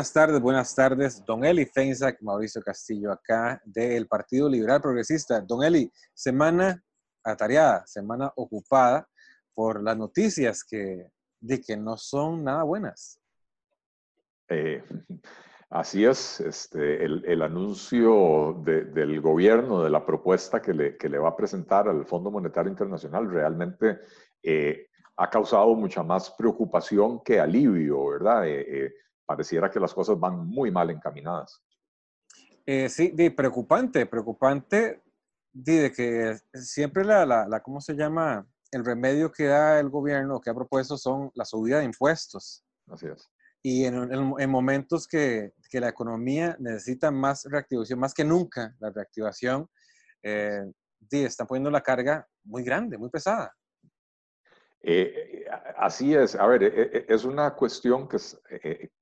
buenas tardes, buenas tardes. Don Eli Feinsack, Mauricio Castillo, acá del Partido Liberal Progresista. Don Eli, semana atareada, semana ocupada por las noticias que, de que no son nada buenas. Eh, así es, este, el, anuncio del gobierno de la propuesta que le, que le, va a presentar al Fondo Monetario Internacional realmente eh, ha causado mucha más preocupación que alivio, ¿verdad? Eh, pareciera que las cosas van muy mal encaminadas. sí, de, preocupante, preocupante de que siempre la, la, ¿cómo se llama? El remedio que da el gobierno, que ha propuesto, son la subida de impuestos. Así es. Y en, en, momentos que, que, la economía necesita más reactivación, más que nunca la reactivación, eh, están poniendo la carga muy grande, muy pesada. Eh, así es. A ver, eh, es una cuestión que es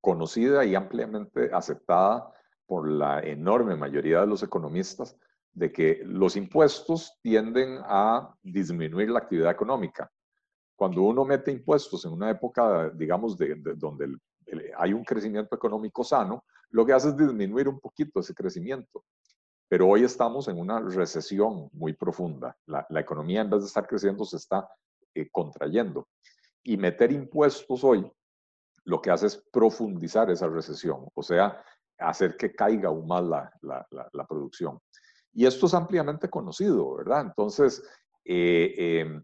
conocida y ampliamente aceptada por la enorme mayoría de los economistas de que los impuestos tienden a disminuir la actividad económica. Cuando uno mete impuestos en una época, digamos, de, donde hay un crecimiento económico sano, lo que hace es disminuir un poquito ese crecimiento. Pero hoy estamos en una recesión muy profunda. La, economía, en vez de estar creciendo, se está eh, contrayendo. Y meter impuestos hoy lo que hace es profundizar esa recesión, o sea, hacer que caiga aún más la, la producción. Y esto es ampliamente conocido, ¿verdad? Entonces, eh, em,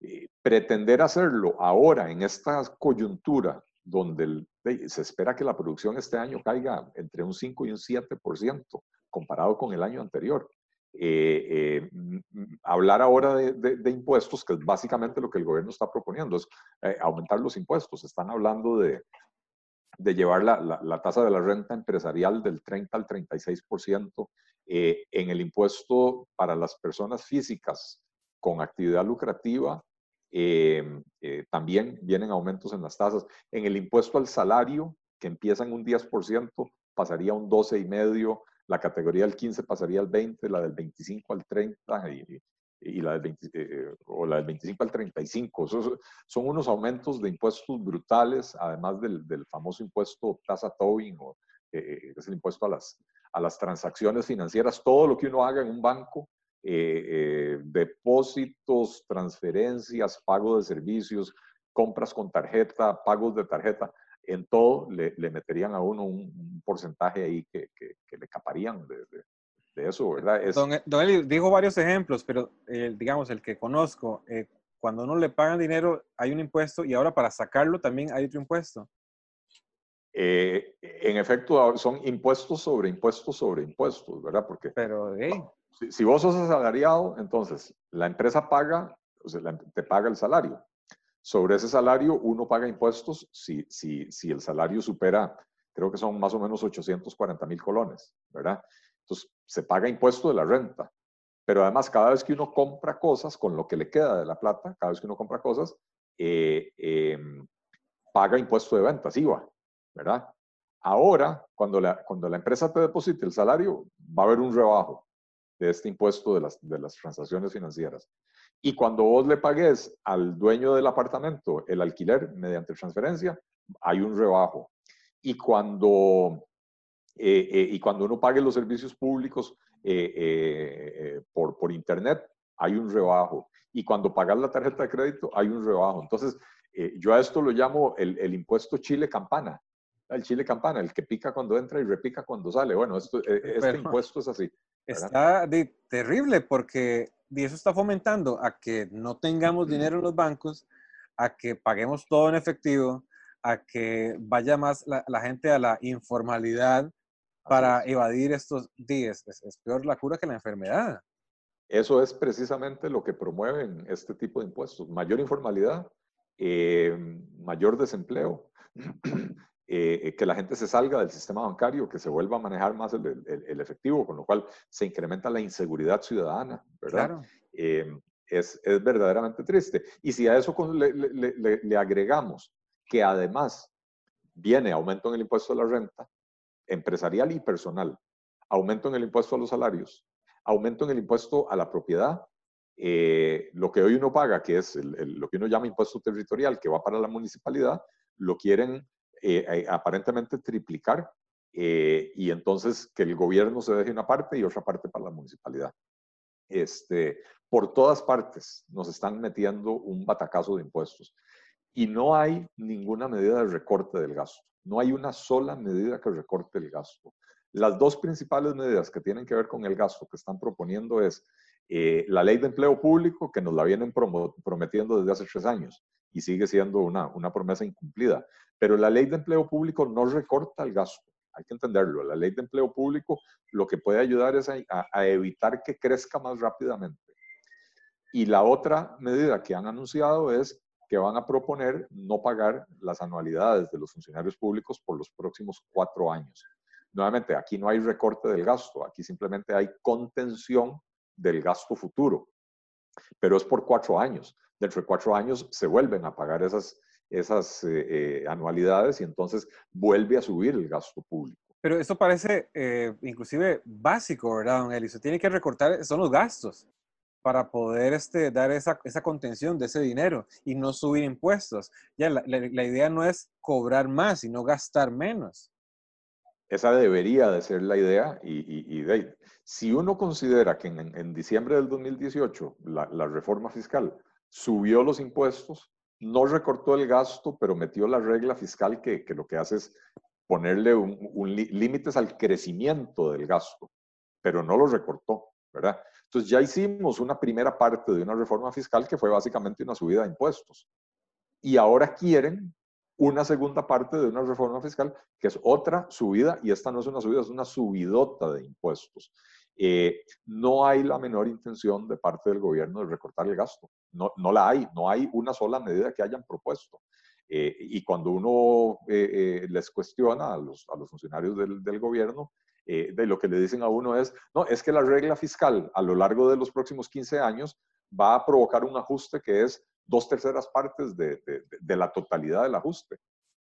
eh, pretender hacerlo ahora en esta coyuntura donde se espera que la producción este año caiga entre un 5 y un 7% comparado con el año anterior. Eh, hablar ahora de, impuestos, que es básicamente lo que el gobierno está proponiendo, es aumentar los impuestos. Están hablando de, de llevar la, la, tasa de la renta empresarial del 30 al 36%, eh, en el impuesto para las personas físicas con actividad lucrativa, eh, eh, también vienen aumentos en las tasas. En el impuesto al salario, que empieza en un 10%, pasaría a un 12,5%, la categoría del 15 pasaría al 20, la del 25 al 30 y, y la del, eh, o la del 25 al 35. son unos aumentos de impuestos brutales, además del, del famoso impuesto tasa Tobin, o, eh, es el impuesto a las, a las transacciones financieras. Todo lo que uno haga en un banco, eh, depósitos, transferencias, pago de servicios, compras con tarjeta, pagos de tarjeta, en todo le, le meterían a uno un, porcentaje ahí que, que, que le caparían de, eso, ¿verdad? Don, Eli dijo varios ejemplos, pero eh, digamos, el que conozco, eh, cuando uno le pagan dinero hay un impuesto y ahora para sacarlo también hay otro impuesto. Eh, en efecto, son impuestos sobre impuestos sobre impuestos, ¿verdad? Porque pero, si, vos sos asalariado, entonces la empresa paga, o sea, te paga el salario. Sobre ese salario uno paga impuestos si, si, si el salario supera, creo que son más o menos 840 mil colones, ¿verdad? Entonces, se paga impuesto de la renta. Pero además, cada vez que uno compra cosas, con lo que le queda de la plata, cada vez que uno compra cosas, eh, em, paga impuesto de ventas, IVA, ¿verdad? Ahora, cuando la, cuando la empresa te deposite el salario, va a haber un rebajo de este impuesto de las, de las transacciones financieras. Y cuando vos le pagues al dueño del apartamento el alquiler mediante transferencia, hay un rebajo. Y cuando eh, eh, y cuando uno pague los servicios públicos eh, por, por Internet, hay un rebajo. Y cuando pagas la tarjeta de crédito, hay un rebajo. Entonces, yo a esto lo llamo el, el, impuesto Chile Campana. El Chile Campana, el que pica cuando entra y repica cuando sale. Bueno, esto, este impuesto es así. Está terrible porque eso está fomentando a que no tengamos dinero en los bancos, a que paguemos todo en efectivo, a que vaya más la, la gente a la informalidad, para evadir estos días. Es, peor la cura que la enfermedad. Eso es precisamente lo que promueven este tipo de impuestos. Mayor informalidad, eh, mayor desempleo, eh, que la gente se salga del sistema bancario, que se vuelva a manejar más el, efectivo, con lo cual se incrementa la inseguridad ciudadana, ¿verdad? Eh, es, es, verdaderamente triste. Y si a eso le, le, le agregamos que además viene aumento en el impuesto a la renta, empresarial y personal, aumento en el impuesto a los salarios, aumento en el impuesto a la propiedad, eh, lo que hoy uno paga, que es lo que uno llama impuesto territorial, que va para la municipalidad, lo quieren aparentemente triplicar y entonces que el gobierno se deje una parte y otra parte para la municipalidad. Este, por todas partes nos están metiendo un batacazo de impuestos y no hay ninguna medida de recorte del gasto. No hay una sola medida que recorte el gasto. Las dos principales medidas que tienen que ver con el gasto que están proponiendo es eh, la ley de empleo público, que nos la vienen prometiendo desde hace tres años y sigue siendo una, una promesa incumplida. Pero la ley de empleo público no recorta el gasto hay que entenderlo. La ley de empleo público lo que puede ayudar es a, evitar que crezca más rápidamente. Y la otra medida que han anunciado es que van a proponer no pagar las anualidades de los funcionarios públicos por los próximos cuatro años. Nuevamente, aquí no hay recorte del gasto, aquí simplemente hay contención del gasto futuro, pero es por cuatro años. Dentro de cuatro años se vuelven a pagar esas, esas eh, eh, anualidades y entonces vuelve a subir el gasto público. Pero eso parece eh, inclusive básico, ¿verdad, don Eli? Se tiene que recortar, son los gastos para poder este, dar esa, esa contención de ese dinero y no subir impuestos. Ya la, la, idea no es cobrar más, sino gastar menos. Esa debería de ser la idea y, y, si uno considera que en, en diciembre del 2018 la, la reforma fiscal subió los impuestos, no recortó el gasto, pero metió la regla fiscal que, que lo que hace es ponerle un, límites al crecimiento del gasto, pero no lo recortó, ¿verdad? Entonces ya hicimos una primera parte de una reforma fiscal que fue básicamente una subida de impuestos. Y ahora quieren una segunda parte de una reforma fiscal que es otra subida, y esta no es una subida, es una subidota de impuestos. Eh, no hay la menor intención de parte del gobierno de recortar el gasto. No, no la hay, no hay una sola medida que hayan propuesto. Eh, y cuando uno eh, les cuestiona a los, a los funcionarios del, del gobierno, de lo que le dicen a uno es, no, es que la regla fiscal a lo largo de los próximos 15 años va a provocar un ajuste que es dos terceras partes de, de, de la totalidad del ajuste.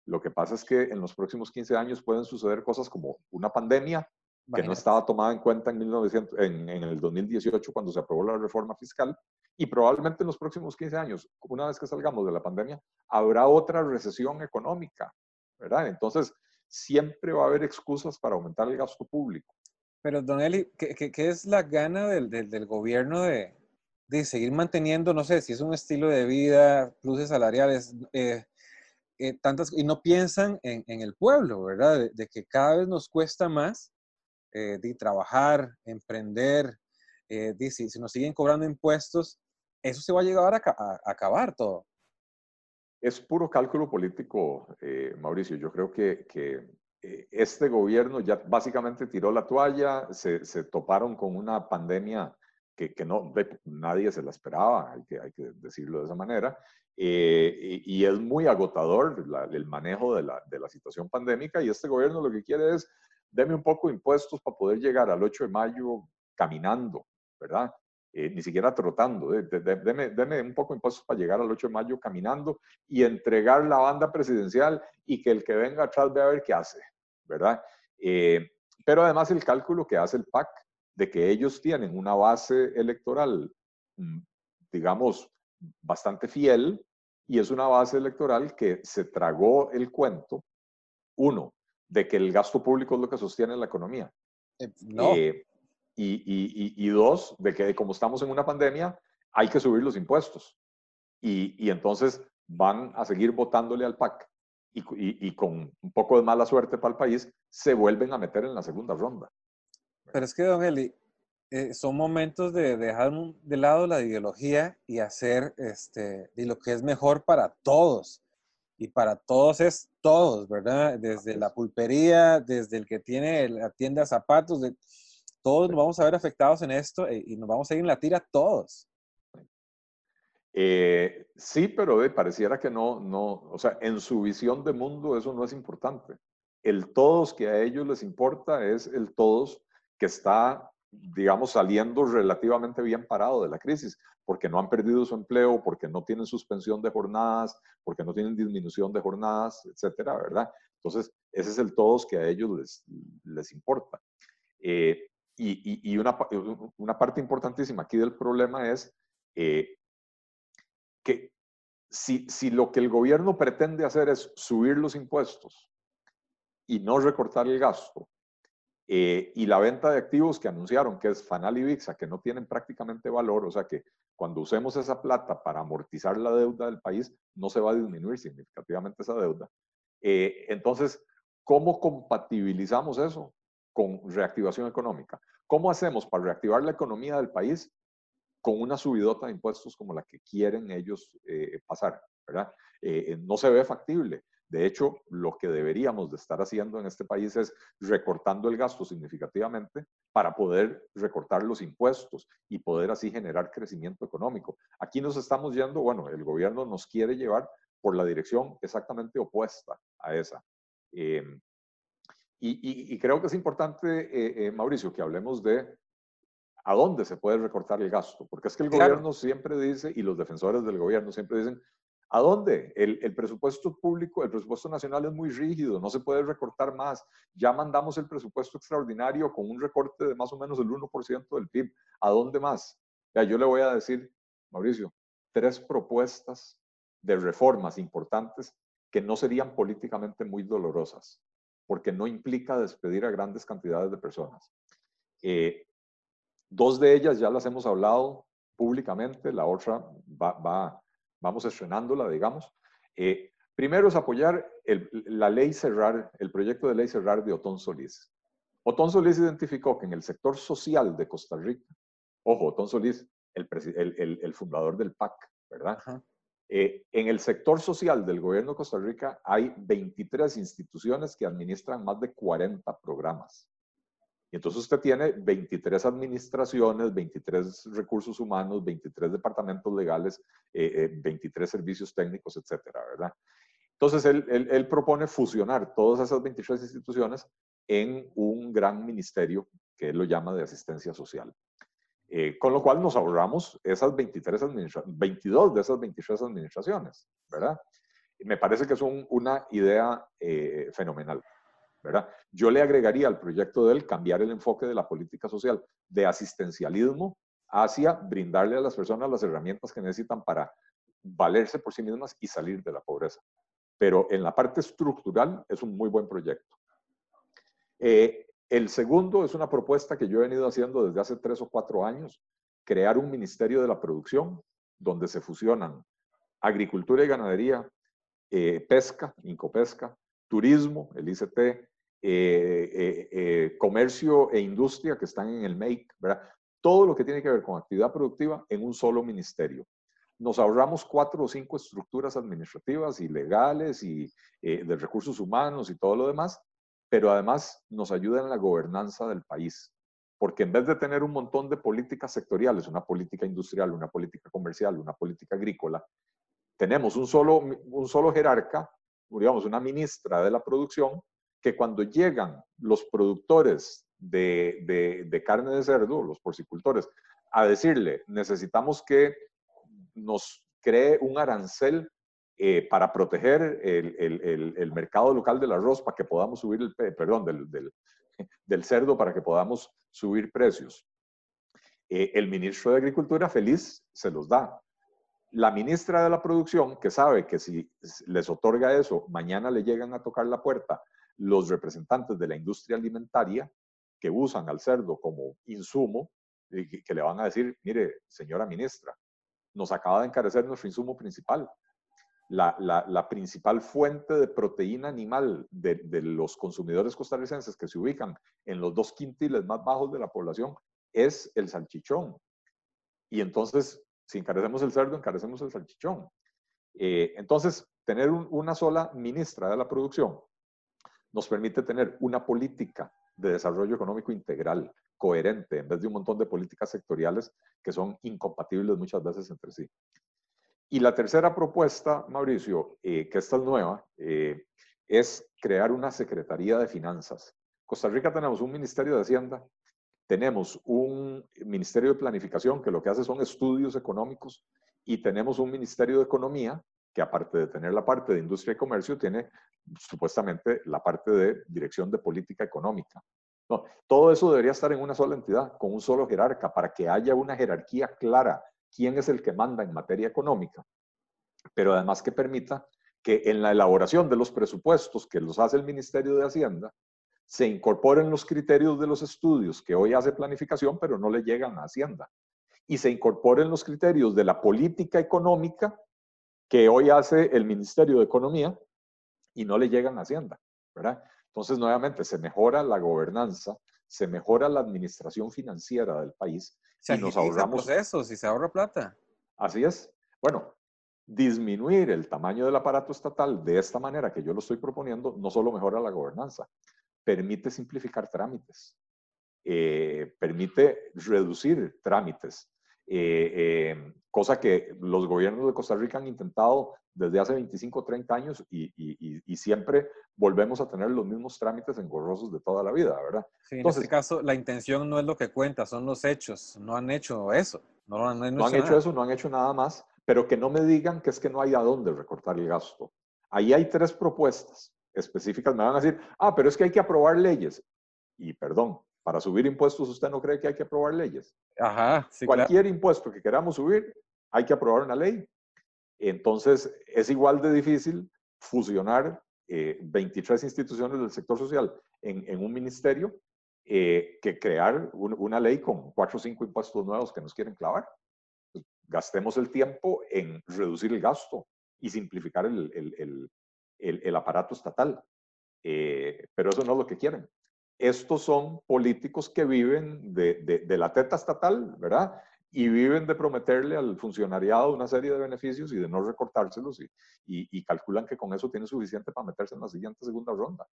Lo que pasa es que en los próximos 15 años pueden suceder cosas como una pandemia que no estaba tomada en cuenta en, 1900, en, en, el 2018 cuando se aprobó la reforma fiscal y probablemente en los próximos 15 años, una vez que salgamos de la pandemia, habrá otra recesión económica, ¿verdad? Entonces, siempre va a haber excusas para aumentar el gasto público. Pero, Don Eli, ¿qué, qué, qué es la gana del, del, del gobierno de, de, seguir manteniendo, no sé, si es un estilo de vida, pluses salariales, eh, eh, tantas, y no piensan en, el pueblo, ¿verdad? De, que cada vez nos cuesta más eh, de trabajar, emprender, de, si, nos siguen cobrando impuestos, eso se va a llegar a, a, acabar todo. Es puro cálculo político, Mauricio. Yo creo que, que este gobierno ya básicamente tiró la toalla, se, se toparon con una pandemia que, no, nadie se la esperaba, hay que, hay que decirlo de esa manera, eh, y, es muy agotador el manejo de la, de la situación pandémica y este gobierno lo que quiere es deme un poco de impuestos para poder llegar al 8 de mayo caminando, ¿verdad? Eh, ni siquiera trotando, eh, de, de, deme, un poco de impuestos para llegar al 8 de mayo caminando y entregar la banda presidencial y que el que venga atrás vea a ver qué hace, ¿verdad? Pero además el cálculo que hace el PAC de que ellos tienen una base electoral, mm, digamos, bastante fiel y es una base electoral que se tragó el cuento, uno, de que el gasto público es lo que sostiene la economía. Eh, no. Eh, y, y, y, dos, de que como estamos en una pandemia, hay que subir los impuestos. Y, y entonces van a seguir votándole al PAC. Y, con un poco de mala suerte para el país, se vuelven a meter en la segunda ronda. Pero es que, don Eli, eh, son momentos de dejar de lado la ideología y hacer este, y lo que es mejor para todos y para todos es todos, ¿verdad? Desde la pulpería, desde el que tiene la tienda de zapatos, de, todos nos vamos a ver afectados en esto eh, y nos vamos a ir en la tira todos. Eh, sí, pero eh, pareciera que no, no, o sea, en su visión de mundo eso no es importante. El todos que a ellos les importa es el todos que está digamos, saliendo relativamente bien parado de la crisis, porque no han perdido su empleo, porque no tienen suspensión de jornadas, porque no tienen disminución de jornadas, etcétera, ¿verdad? Entonces, ese es el todos que a ellos les, les importa. Eh, y, y, una, una, parte importantísima aquí del problema es eh, que si, si lo que el gobierno pretende hacer es subir los impuestos y no recortar el gasto, eh, y la venta de activos que anunciaron, que es Fanal y VIXA, que no tienen prácticamente valor, o sea que cuando usemos esa plata para amortizar la deuda del país, no se va a disminuir significativamente esa deuda. Eh, entonces, ¿cómo compatibilizamos eso con reactivación económica? ¿Cómo hacemos para reactivar la economía del país con una subidota de impuestos como la que quieren ellos eh, pasar? ¿verdad? no se ve factible. De hecho, lo que deberíamos de estar haciendo en este país es recortando el gasto significativamente para poder recortar los impuestos y poder así generar crecimiento económico. Aquí nos estamos yendo, bueno, el gobierno nos quiere llevar por la dirección exactamente opuesta a esa. Em, y, creo que es importante, eh, eh, Mauricio, que hablemos de a dónde se puede recortar el gasto, porque es que el gobierno siempre dice, y los defensores del gobierno siempre dicen, ¿A dónde? El, presupuesto público, el presupuesto nacional es muy rígido, no se puede recortar más. Ya mandamos el presupuesto extraordinario con un recorte de más o menos el 1% del PIB. ¿A dónde más? Ya, yo le voy a decir, Mauricio, tres propuestas de reformas importantes que no serían políticamente muy dolorosas, porque no implica despedir a grandes cantidades de personas. Eh, dos de ellas ya las hemos hablado públicamente, la otra va, va vamos estrenándola, digamos. Eh, primero es apoyar la ley cerrar, el proyecto de ley cerrar de Otón Solís. Otón Solís identificó que en el sector social de Costa Rica, ojo, Otón Solís, el, fundador del PAC, ¿verdad? Eh, en el sector social del gobierno de Costa Rica hay 23 instituciones que administran más de 40 programas. Y entonces usted tiene 23 administraciones, 23 recursos humanos, 23 departamentos legales, 23 eh, eh, servicios técnicos, etcétera, ¿verdad? Entonces él, él, propone fusionar todas esas 23 instituciones en un gran ministerio que él lo llama de asistencia social. Eh, con lo cual nos ahorramos esas 23 22 de esas 23 administraciones, ¿verdad? Me parece que es una idea fenomenal. Yo le agregaría al proyecto de él cambiar el enfoque de la política social de asistencialismo hacia brindarle a las personas las herramientas que necesitan para valerse por sí mismas y salir de la pobreza. Pero en la parte estructural es un muy buen proyecto. Eh, el segundo es una propuesta que yo he venido haciendo desde hace tres o cuatro años, crear un ministerio de la producción donde se fusionan agricultura y ganadería, eh, pesca, incopesca, turismo, el ICT, eh, eh, eh, comercio e industria que están en el MAKE, ¿verdad? Todo lo que tiene que ver con actividad productiva en un solo ministerio. Nos ahorramos cuatro o cinco estructuras administrativas y legales y de recursos humanos y todo lo demás, pero además nos ayuda en la gobernanza del país. Porque en vez de tener un montón de políticas sectoriales, una política industrial, una política comercial, una política agrícola, tenemos un solo, un solo jerarca digamos, una ministra de la producción, que cuando llegan los productores de, de, carne de cerdo, los porcicultores, a decirle, necesitamos que nos cree un arancel eh, para proteger el, el, el, mercado local del arroz, para que podamos subir el, perdón, del, del, del cerdo, para que podamos subir precios. Eh, el ministro de Agricultura feliz se los da la ministra de la producción, que sabe que si les otorga eso, mañana le llegan a tocar la puerta los representantes de la industria alimentaria que usan al cerdo como insumo, y que le van a decir, mire, señora ministra, nos acaba de encarecer nuestro insumo principal. La, principal fuente de proteína animal de, los consumidores costarricenses que se ubican en los dos quintiles más bajos de la población es el salchichón. Y entonces si encarecemos el cerdo, encarecemos el salchichón. Eh, entonces, tener una sola ministra de la producción nos permite tener una política de desarrollo económico integral, coherente, en vez de un montón de políticas sectoriales que son incompatibles muchas veces entre sí. Y la tercera propuesta, Mauricio, eh, que esta es nueva, eh, es crear una Secretaría de Finanzas. Costa Rica tenemos un Ministerio de Hacienda tenemos un Ministerio de Planificación que lo que hace son estudios económicos y tenemos un Ministerio de Economía que aparte de tener la parte de industria y comercio, tiene supuestamente la parte de dirección de política económica. No, todo eso debería estar en una sola entidad, con un solo jerarca, para que haya una jerarquía clara, quién es el que manda en materia económica, pero además que permita que en la elaboración de los presupuestos que los hace el Ministerio de Hacienda, se incorporen los criterios de los estudios que hoy hace planificación, pero no le llegan a Hacienda. Y se incorporen los criterios de la política económica que hoy hace el Ministerio de Economía y no le llegan a Hacienda, ¿verdad? Entonces, nuevamente, se mejora la gobernanza, se mejora la administración financiera del país y nos ahorramos procesos y se ahorra plata. Así es. Bueno, disminuir el tamaño del aparato estatal de esta manera que yo lo estoy proponiendo no solo mejora la gobernanza, permite simplificar trámites, eh, permite reducir trámites, eh, eh, cosa que los gobiernos de Costa Rica han intentado desde hace 25 o 30 años y, siempre volvemos a tener los mismos trámites engorrosos de toda la vida, ¿verdad? Sí, en este caso, la intención no es lo que cuenta, son los hechos. No han hecho eso. No, han, hecho, eso, no han hecho nada más, pero que no me digan que es que no hay a dónde recortar el gasto. Ahí hay tres propuestas específicas. Me van a decir, ah, pero es que hay que aprobar leyes. Y perdón, para subir impuestos, ¿usted no cree que hay que aprobar leyes? Ajá, sí, Cualquier impuesto que queramos subir, hay que aprobar una ley. Entonces, es igual de difícil fusionar 23 eh, instituciones del sector social en, un ministerio eh, que crear una ley con cuatro o cinco impuestos nuevos que nos quieren clavar. Gastemos el tiempo en reducir el gasto y simplificar el, el aparato estatal. Eh, pero eso no es lo que quieren. Estos son políticos que viven de, la teta estatal, ¿verdad? y viven de prometerle al funcionariado una serie de beneficios y de no recortárselos y, calculan que con eso tiene suficiente para meterse en la siguiente segunda ronda.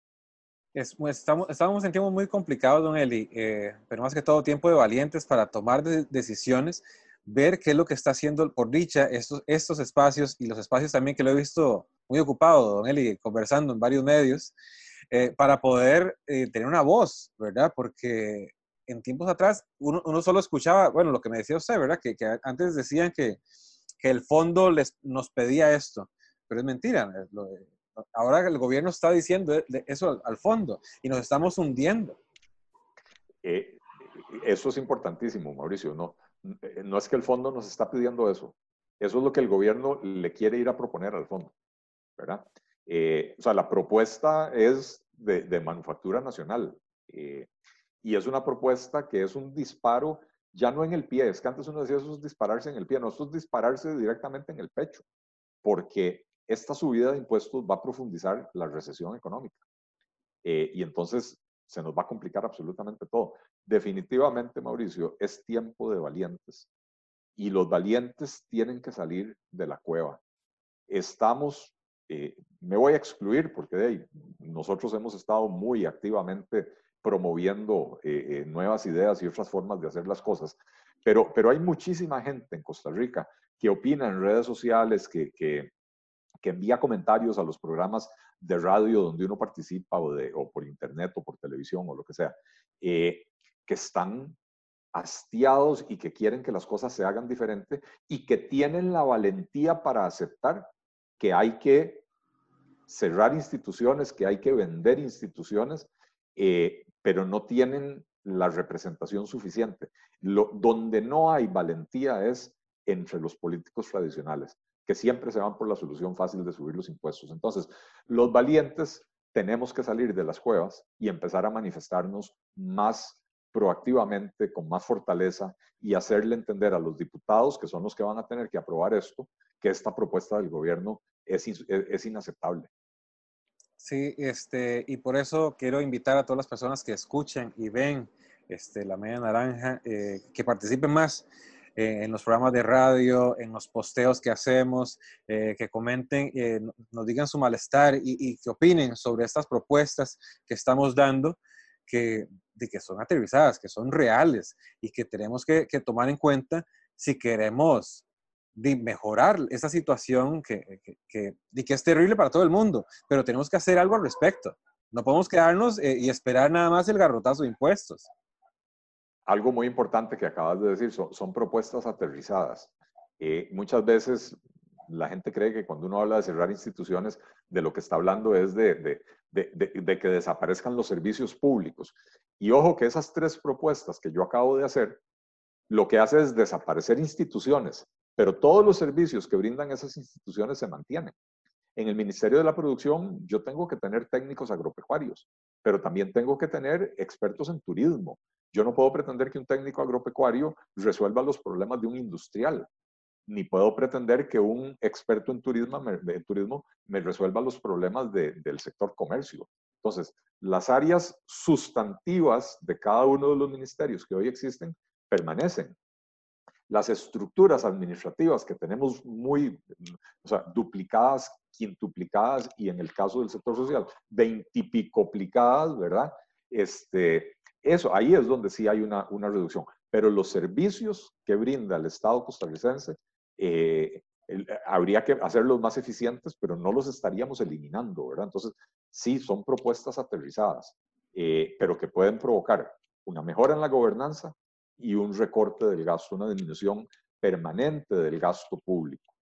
Es, pues, estamos, estamos en tiempos muy complicados, don Eli, eh, pero más que todo tiempo de valientes para tomar decisiones, ver qué es lo que está haciendo por dicha estos, estos espacios y los espacios también que lo he visto muy ocupado, don Eli, conversando en varios medios, eh, para poder eh, tener una voz, ¿verdad? Porque en tiempos atrás uno, solo escuchaba, bueno, lo que me decía usted, ¿verdad? Que, antes decían que, que, el fondo les, nos pedía esto, pero es mentira. ahora el gobierno está diciendo eso al, fondo y nos estamos hundiendo. Eh, eso es importantísimo, Mauricio. No, eh, no es que el fondo nos está pidiendo eso. Eso es lo que el gobierno le quiere ir a proponer al fondo, ¿verdad? Eh, o sea, la propuesta es de, manufactura nacional. Eh, y es una propuesta que es un disparo ya no en el pie, es que antes uno decía eso es dispararse en el pie, no, esto es dispararse directamente en el pecho, porque esta subida de impuestos va a profundizar la recesión económica. Eh, y entonces se nos va a complicar absolutamente todo. Definitivamente, Mauricio, es tiempo de valientes. Y los valientes tienen que salir de la cueva. Estamos, eh, me voy a excluir porque nosotros hemos estado muy activamente promoviendo eh, eh, nuevas ideas y otras formas de hacer las cosas. Pero, pero hay muchísima gente en Costa Rica que opina en redes sociales, que, que envía comentarios a los programas de radio donde uno participa o, de, por internet o por televisión o lo que sea, eh, que están hastiados y que quieren que las cosas se hagan diferente y que tienen la valentía para aceptar que hay que cerrar instituciones, que hay que vender instituciones, eh, pero no tienen la representación suficiente. Donde no hay valentía es entre los políticos tradicionales, que siempre se van por la solución fácil de subir los impuestos. Entonces, los valientes tenemos que salir de las cuevas y empezar a manifestarnos más proactivamente, con más fortaleza y hacerle entender a los diputados, que son los que van a tener que aprobar esto, que esta propuesta del gobierno es, es inaceptable. Sí, este, y por eso quiero invitar a todas las personas que escuchen y ven este, la media naranja, eh, que participen más eh, en los programas de radio, en los posteos que hacemos, eh, que comenten, nos digan su malestar y, que opinen sobre estas propuestas que estamos dando, que, de que son aterrizadas, que son reales y que tenemos que, que tomar en cuenta si queremos de mejorar esa situación que, que, que, es terrible para todo el mundo, pero tenemos que hacer algo al respecto. No podemos quedarnos eh, y esperar nada más el garrotazo de impuestos. Algo muy importante que acabas de decir, son, propuestas aterrizadas. Eh, muchas veces la gente cree que cuando uno habla de cerrar instituciones, de lo que está hablando es de, de, de, que desaparezcan los servicios públicos. Y ojo que esas tres propuestas que yo acabo de hacer, lo que hace es desaparecer instituciones, pero todos los servicios que brindan esas instituciones se mantienen. En el Ministerio de la Producción yo tengo que tener técnicos agropecuarios, pero también tengo que tener expertos en turismo. Yo no puedo pretender que un técnico agropecuario resuelva los problemas de un industrial, ni puedo pretender que un experto en turismo me, turismo me resuelva los problemas del sector comercio. Entonces, las áreas sustantivas de cada uno de los ministerios que hoy existen permanecen. Las estructuras administrativas que tenemos muy, o sea, duplicadas, quintuplicadas y en el caso del sector social, veintipicoplicadas, ¿verdad? Este, eso, ahí es donde sí hay una, una reducción. Pero los servicios que brinda el Estado costarricense eh, habría que hacerlos más eficientes, pero no los estaríamos eliminando, ¿verdad? Entonces, sí, son propuestas aterrizadas, eh, pero que pueden provocar una mejora en la gobernanza y un recorte del gasto, una disminución permanente del gasto público,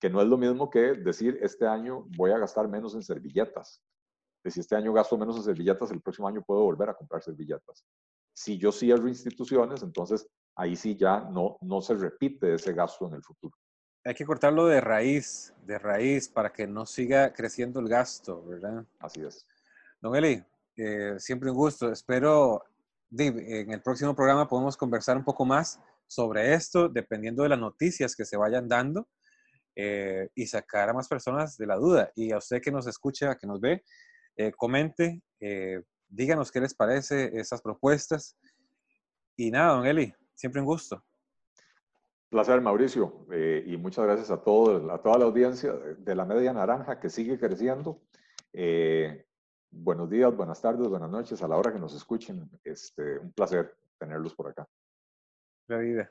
que no es lo mismo que decir, este año voy a gastar menos en servilletas. Si este año gasto menos en servilletas, el próximo año puedo volver a comprar servilletas. Si yo cierro instituciones, entonces ahí sí ya no, no se repite ese gasto en el futuro. Hay que cortarlo de raíz, de raíz, para que no siga creciendo el gasto, ¿verdad? Así es. Don Eli, eh, siempre un gusto. Espero en el próximo programa podemos conversar un poco más sobre esto, dependiendo de las noticias que se vayan dando eh, y sacar a más personas de la duda. Y a usted que nos escucha, que nos ve, eh, comente, díganos qué les parece esas propuestas. Y nada, don Eli, siempre un gusto. Placer, Mauricio, eh, y muchas gracias a, todo, a toda la audiencia de la Media Naranja que sigue creciendo. Eh, buenos días, buenas tardes, buenas noches a la hora que nos escuchen. Este, un placer tenerlos por acá. La vida.